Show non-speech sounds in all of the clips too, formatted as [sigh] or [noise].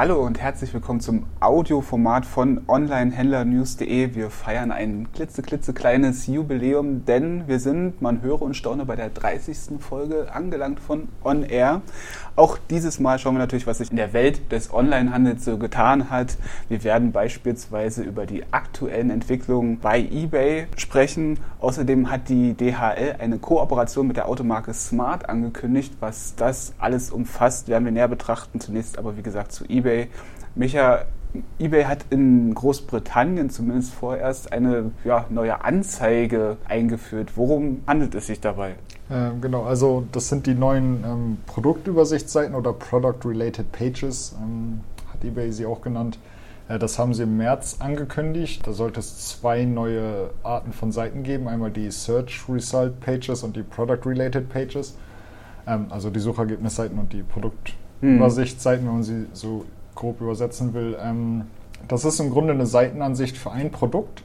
Hallo und herzlich willkommen zum Audioformat von onlinehändlernews.de. Wir feiern ein klitzeklitzekleines Jubiläum, denn wir sind, man höre und staune, bei der 30. Folge angelangt von On Air. Auch dieses Mal schauen wir natürlich, was sich in der Welt des Onlinehandels so getan hat. Wir werden beispielsweise über die aktuellen Entwicklungen bei eBay sprechen. Außerdem hat die DHL eine Kooperation mit der Automarke Smart angekündigt. Was das alles umfasst, werden wir näher betrachten. Zunächst aber, wie gesagt, zu eBay eBay. Micha, eBay hat in Großbritannien zumindest vorerst eine ja, neue Anzeige eingeführt. Worum handelt es sich dabei? Äh, genau, also das sind die neuen ähm, Produktübersichtsseiten oder Product-Related Pages, ähm, hat eBay sie auch genannt. Äh, das haben sie im März angekündigt. Da sollte es zwei neue Arten von Seiten geben. Einmal die Search Result Pages und die Product Related Pages. Ähm, also die Suchergebnisseiten und die Produktübersichtsseiten, wenn man sie so grob übersetzen will. Ähm, das ist im Grunde eine Seitenansicht für ein Produkt,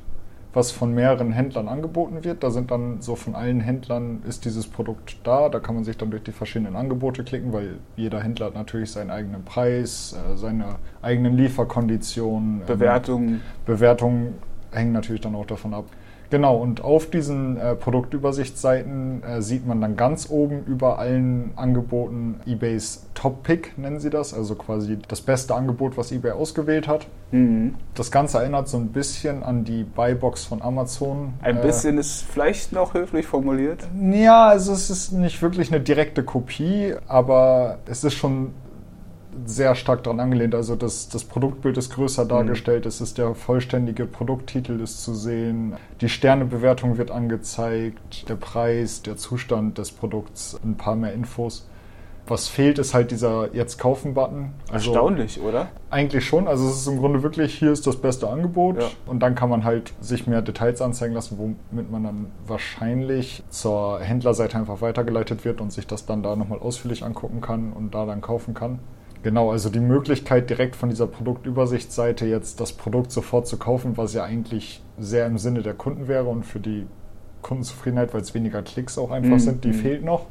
was von mehreren Händlern angeboten wird. Da sind dann so von allen Händlern ist dieses Produkt da. Da kann man sich dann durch die verschiedenen Angebote klicken, weil jeder Händler hat natürlich seinen eigenen Preis, äh, seine eigenen Lieferkonditionen. Bewertungen. Ähm, Bewertungen hängen natürlich dann auch davon ab. Genau, und auf diesen äh, Produktübersichtsseiten äh, sieht man dann ganz oben über allen Angeboten eBays Top Pick, nennen sie das, also quasi das beste Angebot, was eBay ausgewählt hat. Mhm. Das Ganze erinnert so ein bisschen an die Buybox von Amazon. Ein äh, bisschen ist vielleicht noch höflich formuliert. Ja, also es ist nicht wirklich eine direkte Kopie, aber es ist schon sehr stark daran angelehnt. Also das, das Produktbild ist größer mhm. dargestellt, es ist der vollständige Produkttitel ist zu sehen, die Sternebewertung wird angezeigt, der Preis, der Zustand des Produkts, ein paar mehr Infos. Was fehlt, ist halt dieser Jetzt kaufen-Button. Also Erstaunlich, oder? Eigentlich schon. Also es ist im Grunde wirklich, hier ist das beste Angebot. Ja. Und dann kann man halt sich mehr Details anzeigen lassen, womit man dann wahrscheinlich zur Händlerseite einfach weitergeleitet wird und sich das dann da nochmal ausführlich angucken kann und da dann kaufen kann. Genau, also die Möglichkeit, direkt von dieser Produktübersichtsseite jetzt das Produkt sofort zu kaufen, was ja eigentlich sehr im Sinne der Kunden wäre und für die Kundenzufriedenheit, weil es weniger Klicks auch einfach mhm. sind, die mhm. fehlt noch.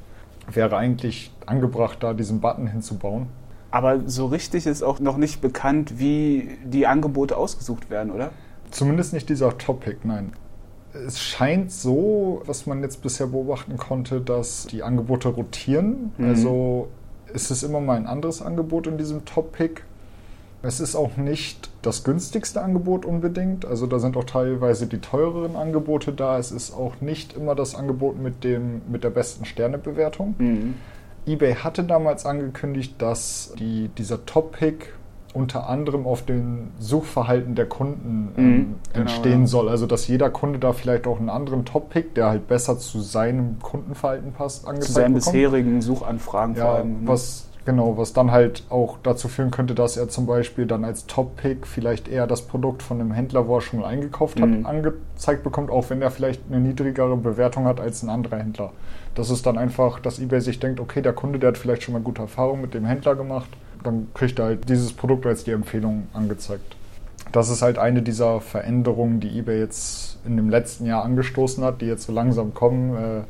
Wäre eigentlich angebracht, da diesen Button hinzubauen. Aber so richtig ist auch noch nicht bekannt, wie die Angebote ausgesucht werden, oder? Zumindest nicht dieser Topic, nein. Es scheint so, was man jetzt bisher beobachten konnte, dass die Angebote rotieren. Mhm. Also ist es immer mal ein anderes Angebot in diesem Top-Pick. Es ist auch nicht das günstigste Angebot unbedingt. Also da sind auch teilweise die teureren Angebote da. Es ist auch nicht immer das Angebot mit, dem, mit der besten Sternebewertung. Mhm. eBay hatte damals angekündigt, dass die, dieser Top-Pick unter anderem auf den Suchverhalten der Kunden ähm, mhm, genau, entstehen ja. soll. Also dass jeder Kunde da vielleicht auch einen anderen Top-Pick, der halt besser zu seinem Kundenverhalten passt, angezeigt Zu seinen bekommt. bisherigen Suchanfragen ja, vor allem. Ne? Was, genau, was dann halt auch dazu führen könnte, dass er zum Beispiel dann als Top-Pick vielleicht eher das Produkt von einem Händler, wo er schon mal eingekauft hat, mhm. angezeigt bekommt, auch wenn er vielleicht eine niedrigere Bewertung hat als ein anderer Händler. Das ist dann einfach, dass eBay sich denkt, okay, der Kunde, der hat vielleicht schon mal gute Erfahrungen mit dem Händler gemacht dann kriegt er halt dieses Produkt als die Empfehlung angezeigt. Das ist halt eine dieser Veränderungen, die eBay jetzt in dem letzten Jahr angestoßen hat, die jetzt so langsam kommen. Äh,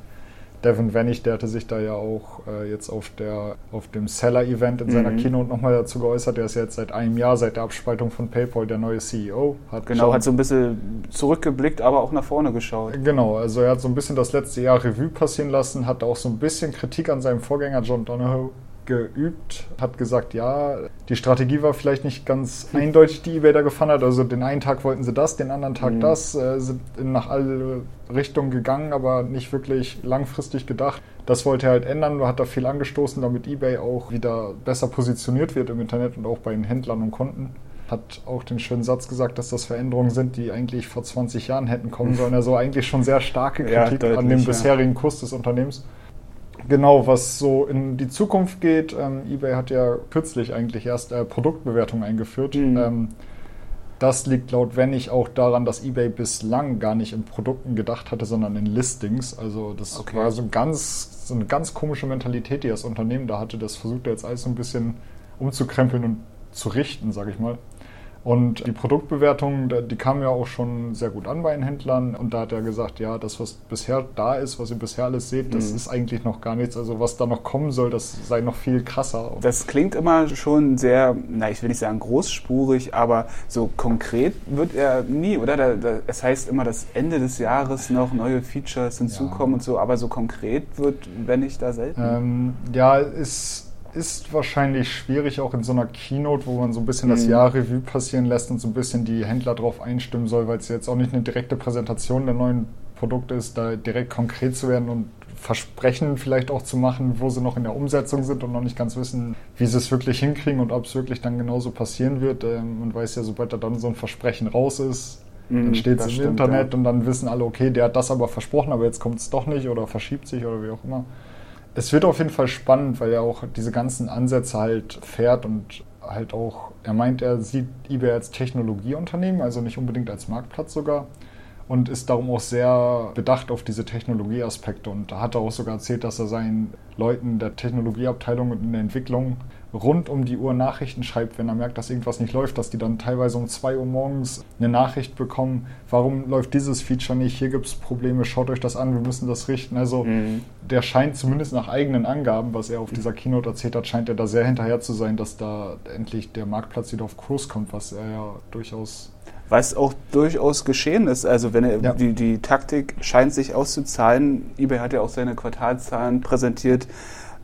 Devin Wennig, der hatte sich da ja auch äh, jetzt auf, der, auf dem Seller-Event in seiner mhm. Keynote nochmal dazu geäußert. Der ist jetzt seit einem Jahr, seit der Abspaltung von PayPal, der neue CEO. Hat genau, schon, hat so ein bisschen zurückgeblickt, aber auch nach vorne geschaut. Genau, also er hat so ein bisschen das letzte Jahr Revue passieren lassen, hat auch so ein bisschen Kritik an seinem Vorgänger John Donahoe geübt, hat gesagt, ja, die Strategie war vielleicht nicht ganz eindeutig, die eBay da gefahren hat. Also den einen Tag wollten sie das, den anderen Tag mhm. das, äh, sind nach alle Richtungen gegangen, aber nicht wirklich langfristig gedacht. Das wollte er halt ändern, hat da viel angestoßen, damit eBay auch wieder besser positioniert wird im Internet und auch bei den Händlern und Kunden. Hat auch den schönen Satz gesagt, dass das Veränderungen sind, die eigentlich vor 20 Jahren hätten kommen sollen. Also eigentlich schon sehr starke Kritik ja, an dem bisherigen Kurs des Unternehmens. Genau, was so in die Zukunft geht. Ähm, eBay hat ja kürzlich eigentlich erst äh, Produktbewertungen eingeführt. Mhm. Ähm, das liegt laut Wennig auch daran, dass eBay bislang gar nicht in Produkten gedacht hatte, sondern in Listings. Also das okay. war so, ein ganz, so eine ganz komische Mentalität, die das Unternehmen da hatte. Das versucht er jetzt alles so ein bisschen umzukrempeln und zu richten, sage ich mal. Und die Produktbewertung, die kam ja auch schon sehr gut an bei den Händlern. Und da hat er gesagt, ja, das, was bisher da ist, was ihr bisher alles seht, das mhm. ist eigentlich noch gar nichts. Also was da noch kommen soll, das sei noch viel krasser. Das klingt immer schon sehr, na, ich will nicht sagen großspurig, aber so konkret wird er nie, oder? Da, da, es heißt immer, dass Ende des Jahres noch neue Features hinzukommen ja. und so, aber so konkret wird, wenn ich da selten. Ähm, ja, ist ist wahrscheinlich schwierig, auch in so einer Keynote, wo man so ein bisschen mhm. das Jahr Revue passieren lässt und so ein bisschen die Händler drauf einstimmen soll, weil es jetzt auch nicht eine direkte Präsentation der neuen Produkte ist, da direkt konkret zu werden und Versprechen vielleicht auch zu machen, wo sie noch in der Umsetzung sind und noch nicht ganz wissen, wie sie es wirklich hinkriegen und ob es wirklich dann genauso passieren wird. Ähm, man weiß ja, sobald da dann so ein Versprechen raus ist, dann mhm, steht es im stimmt, Internet ja. und dann wissen alle, okay, der hat das aber versprochen, aber jetzt kommt es doch nicht oder verschiebt sich oder wie auch immer es wird auf jeden Fall spannend, weil er auch diese ganzen Ansätze halt fährt und halt auch, er meint, er sieht eBay als Technologieunternehmen, also nicht unbedingt als Marktplatz sogar und ist darum auch sehr bedacht auf diese Technologieaspekte und da hat er auch sogar erzählt, dass er seinen Leuten der Technologieabteilung und in der Entwicklung rund um die Uhr Nachrichten schreibt, wenn er merkt, dass irgendwas nicht läuft, dass die dann teilweise um 2 Uhr morgens eine Nachricht bekommen, warum läuft dieses Feature nicht, hier gibt es Probleme, schaut euch das an, wir müssen das richten. Also mhm. der scheint zumindest nach eigenen Angaben, was er auf dieser Keynote erzählt hat, scheint er da sehr hinterher zu sein, dass da endlich der Marktplatz wieder auf Kurs kommt, was er ja durchaus was auch durchaus geschehen ist. Also wenn er, ja. die, die Taktik scheint sich auszuzahlen. eBay hat ja auch seine Quartalzahlen präsentiert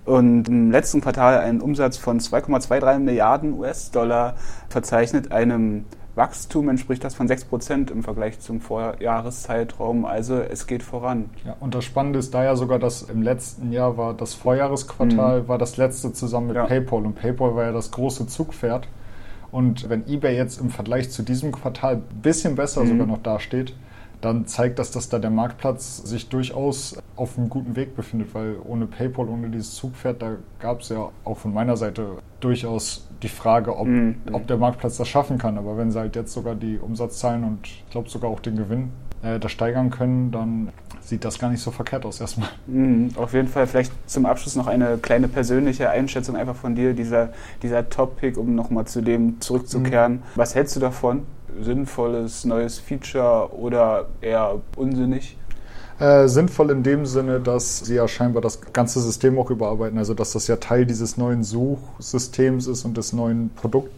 und im letzten Quartal einen Umsatz von 2,23 Milliarden US-Dollar verzeichnet, einem Wachstum entspricht das von 6 Prozent im Vergleich zum Vorjahreszeitraum. Also es geht voran. Ja, und das Spannende ist da ja sogar, dass im letzten Jahr war das Vorjahresquartal, mhm. war das letzte zusammen mit ja. PayPal. Und PayPal war ja das große Zugpferd. Und wenn eBay jetzt im Vergleich zu diesem Quartal ein bisschen besser mhm. sogar noch dasteht, dann zeigt das, dass da der Marktplatz sich durchaus auf einem guten Weg befindet, weil ohne PayPal, ohne dieses Zugpferd, da gab es ja auch von meiner Seite durchaus die Frage, ob, mhm. ob der Marktplatz das schaffen kann. Aber wenn sie halt jetzt sogar die Umsatzzahlen und ich glaube sogar auch den Gewinn äh, da steigern können, dann sieht das gar nicht so verkehrt aus erstmal. Mhm, auf jeden Fall vielleicht zum Abschluss noch eine kleine persönliche Einschätzung einfach von dir, dieser, dieser Top-Pick, um nochmal zu dem zurückzukehren. Mhm. Was hältst du davon? sinnvolles neues Feature oder eher unsinnig? Äh, sinnvoll in dem Sinne, dass sie ja scheinbar das ganze System auch überarbeiten, also dass das ja Teil dieses neuen Suchsystems ist und des neuen Produkt,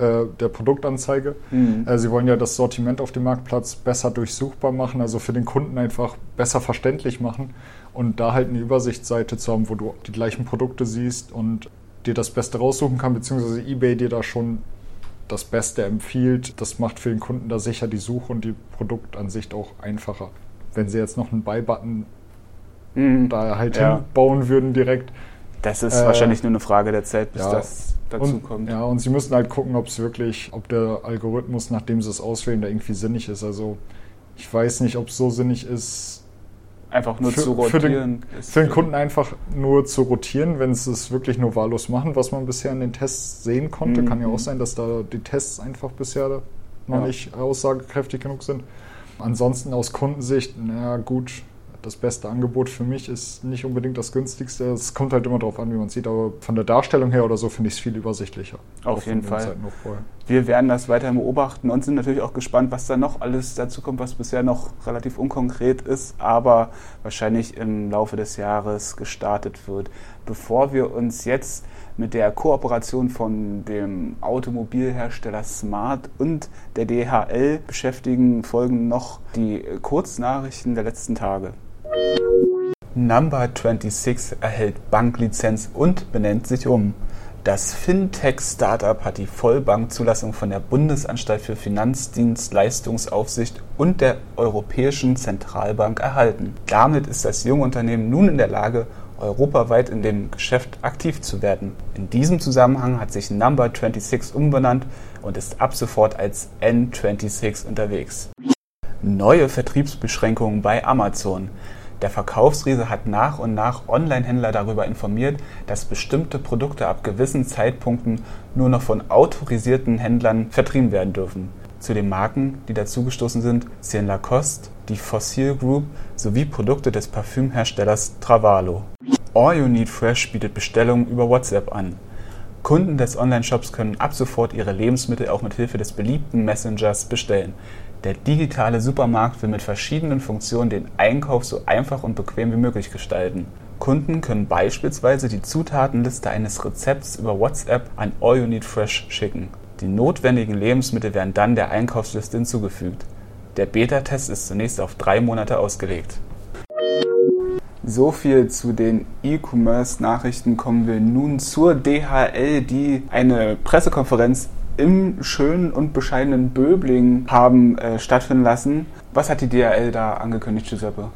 äh, der Produktanzeige. Mhm. Äh, sie wollen ja das Sortiment auf dem Marktplatz besser durchsuchbar machen, also für den Kunden einfach besser verständlich machen und da halt eine Übersichtsseite zu haben, wo du die gleichen Produkte siehst und dir das Beste raussuchen kann, beziehungsweise eBay dir da schon das Beste empfiehlt. Das macht für den Kunden da sicher die Suche und die Produktansicht auch einfacher. Wenn sie jetzt noch einen Buy-Button mhm. da halt ja. hinbauen würden direkt. Das ist äh, wahrscheinlich nur eine Frage der Zeit, bis ja. das dazu und, kommt. Ja, und sie müssen halt gucken, ob es wirklich, ob der Algorithmus, nachdem sie es auswählen, da irgendwie sinnig ist. Also ich weiß nicht, ob es so sinnig ist, Einfach nur für, zu rotieren. Für den, für den, Kunden einfach nur zu rotieren, wenn sie es wirklich nur wahllos machen, was man bisher in den Tests sehen konnte. Mhm. Kann ja auch sein, dass da die Tests einfach bisher noch ja. nicht aussagekräftig genug sind. Ansonsten aus Kundensicht, naja, gut, das beste Angebot für mich ist nicht unbedingt das günstigste. Es kommt halt immer darauf an, wie man sieht, aber von der Darstellung her oder so finde ich es viel übersichtlicher. Auf jeden Fall. Wir werden das weiter beobachten und sind natürlich auch gespannt, was da noch alles dazu kommt, was bisher noch relativ unkonkret ist, aber wahrscheinlich im Laufe des Jahres gestartet wird. Bevor wir uns jetzt mit der Kooperation von dem Automobilhersteller Smart und der DHL beschäftigen, folgen noch die Kurznachrichten der letzten Tage. Number 26 erhält Banklizenz und benennt sich um. Das Fintech-Startup hat die Vollbankzulassung von der Bundesanstalt für Finanzdienstleistungsaufsicht und der Europäischen Zentralbank erhalten. Damit ist das junge Unternehmen nun in der Lage, europaweit in dem Geschäft aktiv zu werden. In diesem Zusammenhang hat sich Number 26 umbenannt und ist ab sofort als N26 unterwegs. Neue Vertriebsbeschränkungen bei Amazon. Der Verkaufsriese hat nach und nach Online-Händler darüber informiert, dass bestimmte Produkte ab gewissen Zeitpunkten nur noch von autorisierten Händlern vertrieben werden dürfen. Zu den Marken, die dazugestoßen sind, zählen Lacoste, die Fossil Group sowie Produkte des Parfümherstellers Travalo. All You Need Fresh bietet Bestellungen über WhatsApp an. Kunden des Online-Shops können ab sofort ihre Lebensmittel auch mit Hilfe des beliebten Messengers bestellen. Der digitale Supermarkt will mit verschiedenen Funktionen den Einkauf so einfach und bequem wie möglich gestalten. Kunden können beispielsweise die Zutatenliste eines Rezepts über WhatsApp an All You Need Fresh schicken. Die notwendigen Lebensmittel werden dann der Einkaufsliste hinzugefügt. Der Beta-Test ist zunächst auf drei Monate ausgelegt. So viel zu den E-Commerce-Nachrichten. Kommen wir nun zur DHL, die eine Pressekonferenz im schönen und bescheidenen Böbling haben äh, stattfinden lassen. Was hat die DHL da angekündigt, Giuseppe?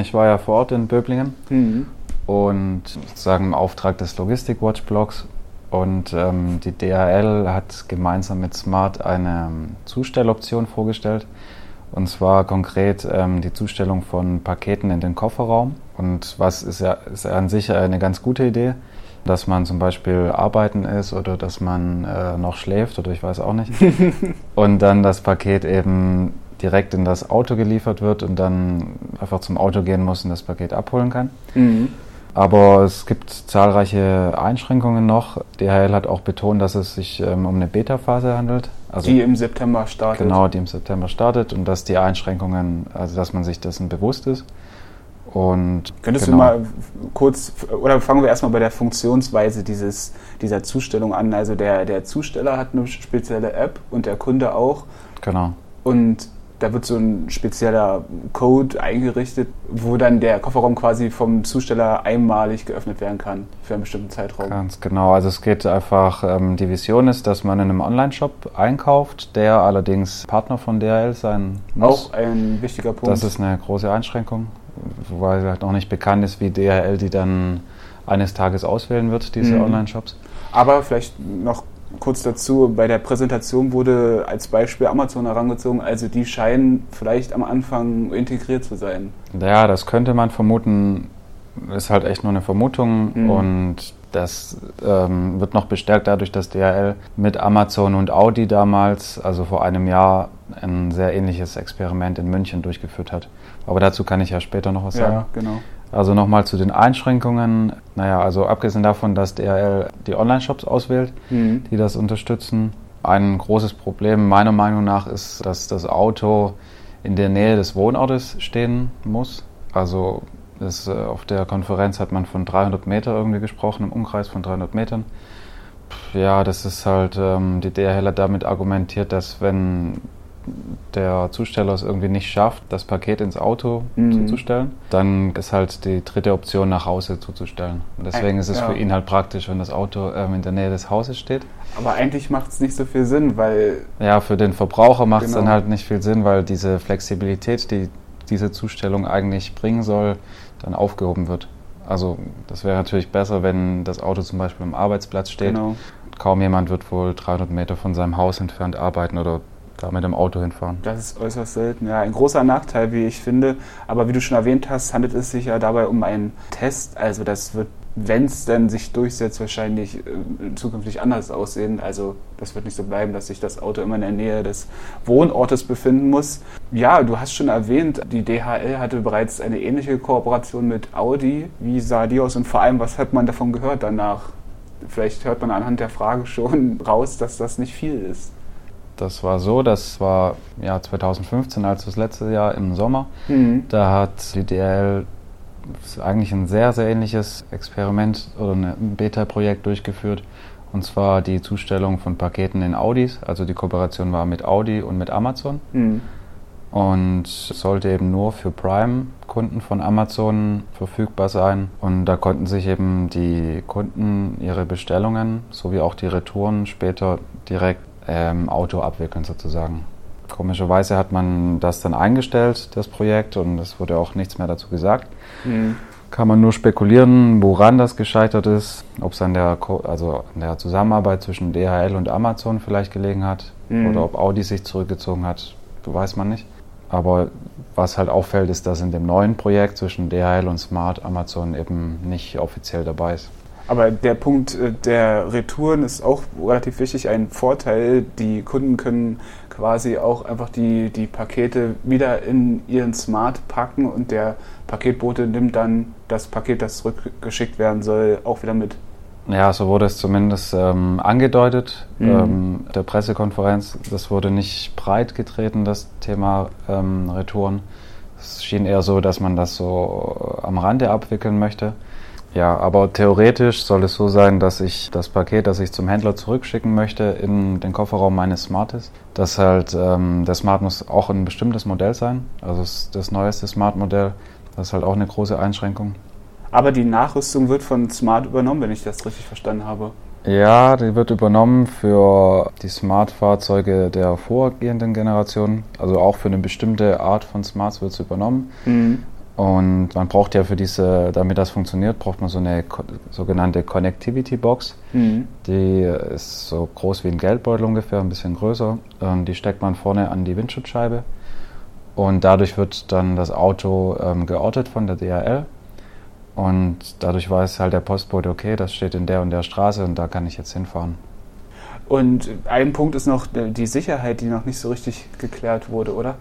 Ich war ja vor Ort in Böblingen mhm. und sozusagen im Auftrag des Logistik Watch Blogs und ähm, die DHL hat gemeinsam mit Smart eine ähm, Zustelloption vorgestellt. Und zwar konkret ähm, die Zustellung von Paketen in den Kofferraum. Und was ist ja ist an sich eine ganz gute Idee, dass man zum Beispiel arbeiten ist oder dass man äh, noch schläft oder ich weiß auch nicht. [laughs] und dann das Paket eben direkt in das Auto geliefert wird und dann einfach zum Auto gehen muss und das Paket abholen kann. Mhm. Aber es gibt zahlreiche Einschränkungen noch. DHL hat auch betont, dass es sich ähm, um eine Beta-Phase handelt. Also die im September startet. Genau, die im September startet und dass die Einschränkungen, also dass man sich dessen bewusst ist. Und Könntest genau. du mal kurz, oder fangen wir erstmal bei der Funktionsweise dieses, dieser Zustellung an. Also der, der Zusteller hat eine spezielle App und der Kunde auch. Genau. Und da wird so ein spezieller Code eingerichtet, wo dann der Kofferraum quasi vom Zusteller einmalig geöffnet werden kann für einen bestimmten Zeitraum. Ganz genau. Also es geht einfach, ähm, die Vision ist, dass man in einem Online-Shop einkauft, der allerdings Partner von DHL sein muss. Auch ein wichtiger Punkt. Das ist eine große Einschränkung, wobei halt noch nicht bekannt ist, wie DHL die dann eines Tages auswählen wird, diese mhm. Online-Shops. Aber vielleicht noch kurz dazu, bei der Präsentation wurde als Beispiel Amazon herangezogen, also die scheinen vielleicht am Anfang integriert zu sein. Ja, das könnte man vermuten, ist halt echt nur eine Vermutung mhm. und das ähm, wird noch bestärkt dadurch, dass DHL mit Amazon und Audi damals, also vor einem Jahr, ein sehr ähnliches Experiment in München durchgeführt hat. Aber dazu kann ich ja später noch was sagen. Ja, genau. Also nochmal zu den Einschränkungen. Naja, also abgesehen davon, dass DRL die Online-Shops auswählt, mhm. die das unterstützen. Ein großes Problem meiner Meinung nach ist, dass das Auto in der Nähe des Wohnortes stehen muss. Also das, äh, auf der Konferenz hat man von 300 Meter irgendwie gesprochen, im Umkreis von 300 Metern. Ja, das ist halt, ähm, die DRL hat damit argumentiert, dass wenn der Zusteller es irgendwie nicht schafft, das Paket ins Auto mhm. zuzustellen, dann ist halt die dritte Option, nach Hause zuzustellen. Und deswegen ist es ja. für ihn halt praktisch, wenn das Auto ähm, in der Nähe des Hauses steht. Aber eigentlich macht es nicht so viel Sinn, weil. Ja, für den Verbraucher macht es genau. dann halt nicht viel Sinn, weil diese Flexibilität, die diese Zustellung eigentlich bringen soll, dann aufgehoben wird. Also das wäre natürlich besser, wenn das Auto zum Beispiel am Arbeitsplatz steht. Genau. Kaum jemand wird wohl 300 Meter von seinem Haus entfernt arbeiten oder da mit dem Auto hinfahren. Das ist äußerst selten, ja. Ein großer Nachteil, wie ich finde. Aber wie du schon erwähnt hast, handelt es sich ja dabei um einen Test. Also das wird, wenn es denn sich durchsetzt, wahrscheinlich äh, zukünftig anders aussehen. Also das wird nicht so bleiben, dass sich das Auto immer in der Nähe des Wohnortes befinden muss. Ja, du hast schon erwähnt, die DHL hatte bereits eine ähnliche Kooperation mit Audi. Wie sah die aus und vor allem, was hat man davon gehört danach? Vielleicht hört man anhand der Frage schon [laughs] raus, dass das nicht viel ist. Das war so, das war ja 2015, also das letzte Jahr im Sommer. Mhm. Da hat die DL eigentlich ein sehr, sehr ähnliches Experiment oder ein Beta-Projekt durchgeführt. Und zwar die Zustellung von Paketen in Audis. Also die Kooperation war mit Audi und mit Amazon. Mhm. Und sollte eben nur für Prime-Kunden von Amazon verfügbar sein. Und da konnten sich eben die Kunden ihre Bestellungen sowie auch die Retouren später direkt ähm, Auto abwickeln sozusagen. Komischerweise hat man das dann eingestellt, das Projekt, und es wurde auch nichts mehr dazu gesagt. Mhm. Kann man nur spekulieren, woran das gescheitert ist, ob es an der, also an der Zusammenarbeit zwischen DHL und Amazon vielleicht gelegen hat mhm. oder ob Audi sich zurückgezogen hat, weiß man nicht. Aber was halt auffällt, ist, dass in dem neuen Projekt zwischen DHL und Smart Amazon eben nicht offiziell dabei ist. Aber der Punkt äh, der Retouren ist auch relativ wichtig, ein Vorteil. Die Kunden können quasi auch einfach die, die Pakete wieder in ihren Smart packen und der Paketbote nimmt dann das Paket, das zurückgeschickt werden soll, auch wieder mit. Ja, so wurde es zumindest ähm, angedeutet. Mhm. Ähm, der Pressekonferenz, das wurde nicht breit getreten, das Thema ähm, Retouren. Es schien eher so, dass man das so am Rande abwickeln möchte. Ja, aber theoretisch soll es so sein, dass ich das Paket, das ich zum Händler zurückschicken möchte, in den Kofferraum meines Smartes, dass halt ähm, der Smart muss auch ein bestimmtes Modell sein, also das neueste Smart-Modell, das ist halt auch eine große Einschränkung. Aber die Nachrüstung wird von Smart übernommen, wenn ich das richtig verstanden habe. Ja, die wird übernommen für die Smart-Fahrzeuge der vorgehenden Generation. Also auch für eine bestimmte Art von Smarts wird es übernommen. Mhm. Und man braucht ja für diese, damit das funktioniert, braucht man so eine sogenannte Connectivity Box. Mhm. Die ist so groß wie ein Geldbeutel ungefähr, ein bisschen größer. Und die steckt man vorne an die Windschutzscheibe. Und dadurch wird dann das Auto ähm, geortet von der DHL. Und dadurch weiß halt der Postbote, okay, das steht in der und der Straße und da kann ich jetzt hinfahren. Und ein Punkt ist noch die Sicherheit, die noch nicht so richtig geklärt wurde, oder?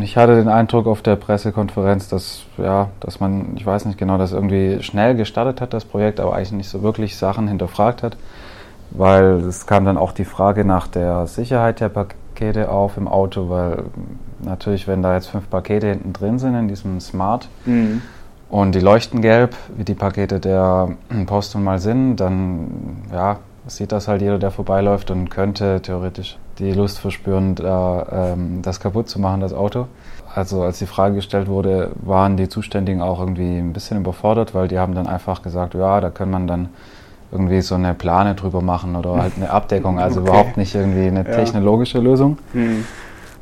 Ich hatte den Eindruck auf der Pressekonferenz, dass, ja, dass man, ich weiß nicht genau, das irgendwie schnell gestartet hat, das Projekt, aber eigentlich nicht so wirklich Sachen hinterfragt hat, weil es kam dann auch die Frage nach der Sicherheit der Pakete auf im Auto, weil natürlich, wenn da jetzt fünf Pakete hinten drin sind in diesem Smart, mhm. und die leuchten gelb, wie die Pakete der Post nun mal sind, dann ja, sieht das halt jeder, der vorbeiläuft und könnte theoretisch die Lust verspüren, da, ähm, das kaputt zu machen, das Auto. Also als die Frage gestellt wurde, waren die Zuständigen auch irgendwie ein bisschen überfordert, weil die haben dann einfach gesagt, ja, da kann man dann irgendwie so eine Plane drüber machen oder [laughs] halt eine Abdeckung, also okay. überhaupt nicht irgendwie eine technologische ja. Lösung. Mhm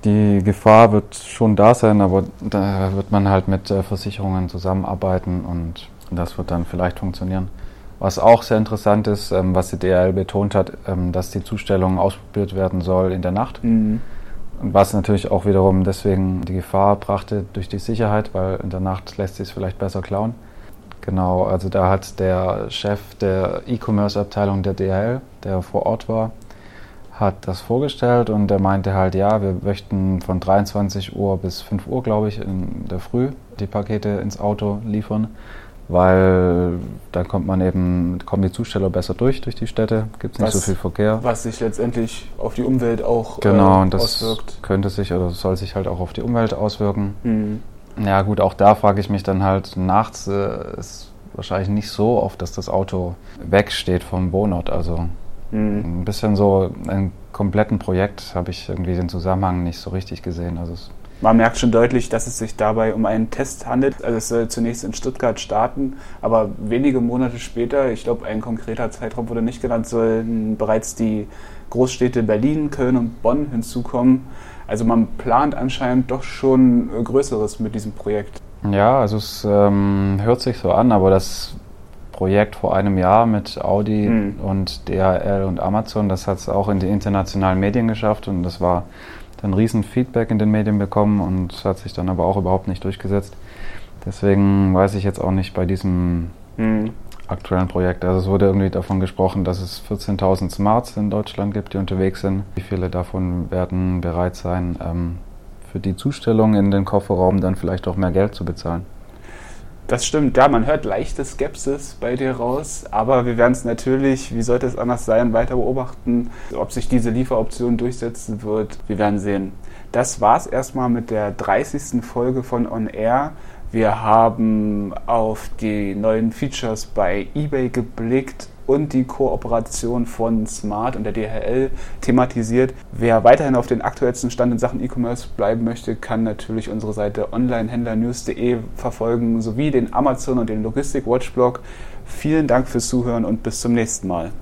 die Gefahr wird schon da sein, aber da wird man halt mit äh, Versicherungen zusammenarbeiten und das wird dann vielleicht funktionieren. Was auch sehr interessant ist, ähm, was die DRL betont hat, ähm, dass die Zustellung ausprobiert werden soll in der Nacht. Mhm. Was natürlich auch wiederum deswegen die Gefahr brachte durch die Sicherheit, weil in der Nacht lässt sich es vielleicht besser klauen. Genau, also da hat der Chef der E-Commerce-Abteilung der DHL, der vor Ort war, hat das vorgestellt und er meinte halt, ja, wir möchten von 23 Uhr bis 5 Uhr, glaube ich, in der Früh die Pakete ins Auto liefern, weil dann kommt man eben, kommen die Zusteller besser durch, durch die Städte, gibt es nicht so viel Verkehr. Was sich letztendlich auf die Umwelt auch genau, äh, und das auswirkt. könnte sich oder soll sich halt auch auf die Umwelt auswirken. Mhm. Ja gut, auch da frage ich mich dann halt, nachts äh, ist wahrscheinlich nicht so oft, dass das Auto wegsteht vom Wohnort, also Mhm. Ein bisschen so im kompletten Projekt habe ich irgendwie den Zusammenhang nicht so richtig gesehen. Also man merkt schon deutlich, dass es sich dabei um einen Test handelt. Also es soll zunächst in Stuttgart starten, aber wenige Monate später, ich glaube ein konkreter Zeitraum wurde nicht genannt, sollen bereits die Großstädte Berlin, Köln und Bonn hinzukommen. Also man plant anscheinend doch schon Größeres mit diesem Projekt. Ja, also es ähm, hört sich so an, aber das Projekt vor einem Jahr mit Audi mhm. und DHL und Amazon. Das hat es auch in die internationalen Medien geschafft und das war dann riesen Feedback in den Medien bekommen und hat sich dann aber auch überhaupt nicht durchgesetzt. Deswegen weiß ich jetzt auch nicht bei diesem mhm. aktuellen Projekt. Also es wurde irgendwie davon gesprochen, dass es 14.000 Smarts in Deutschland gibt, die unterwegs sind. Wie viele davon werden bereit sein, ähm, für die Zustellung in den Kofferraum dann vielleicht auch mehr Geld zu bezahlen? Das stimmt, ja, man hört leichte Skepsis bei dir raus, aber wir werden es natürlich, wie sollte es anders sein, weiter beobachten, ob sich diese Lieferoption durchsetzen wird. Wir werden sehen. Das war es erstmal mit der 30. Folge von On Air. Wir haben auf die neuen Features bei eBay geblickt und die Kooperation von Smart und der DHL thematisiert. Wer weiterhin auf den aktuellsten Stand in Sachen E-Commerce bleiben möchte, kann natürlich unsere Seite onlinehändlernews.de verfolgen, sowie den Amazon und den Logistik-Watch-Blog. Vielen Dank fürs Zuhören und bis zum nächsten Mal.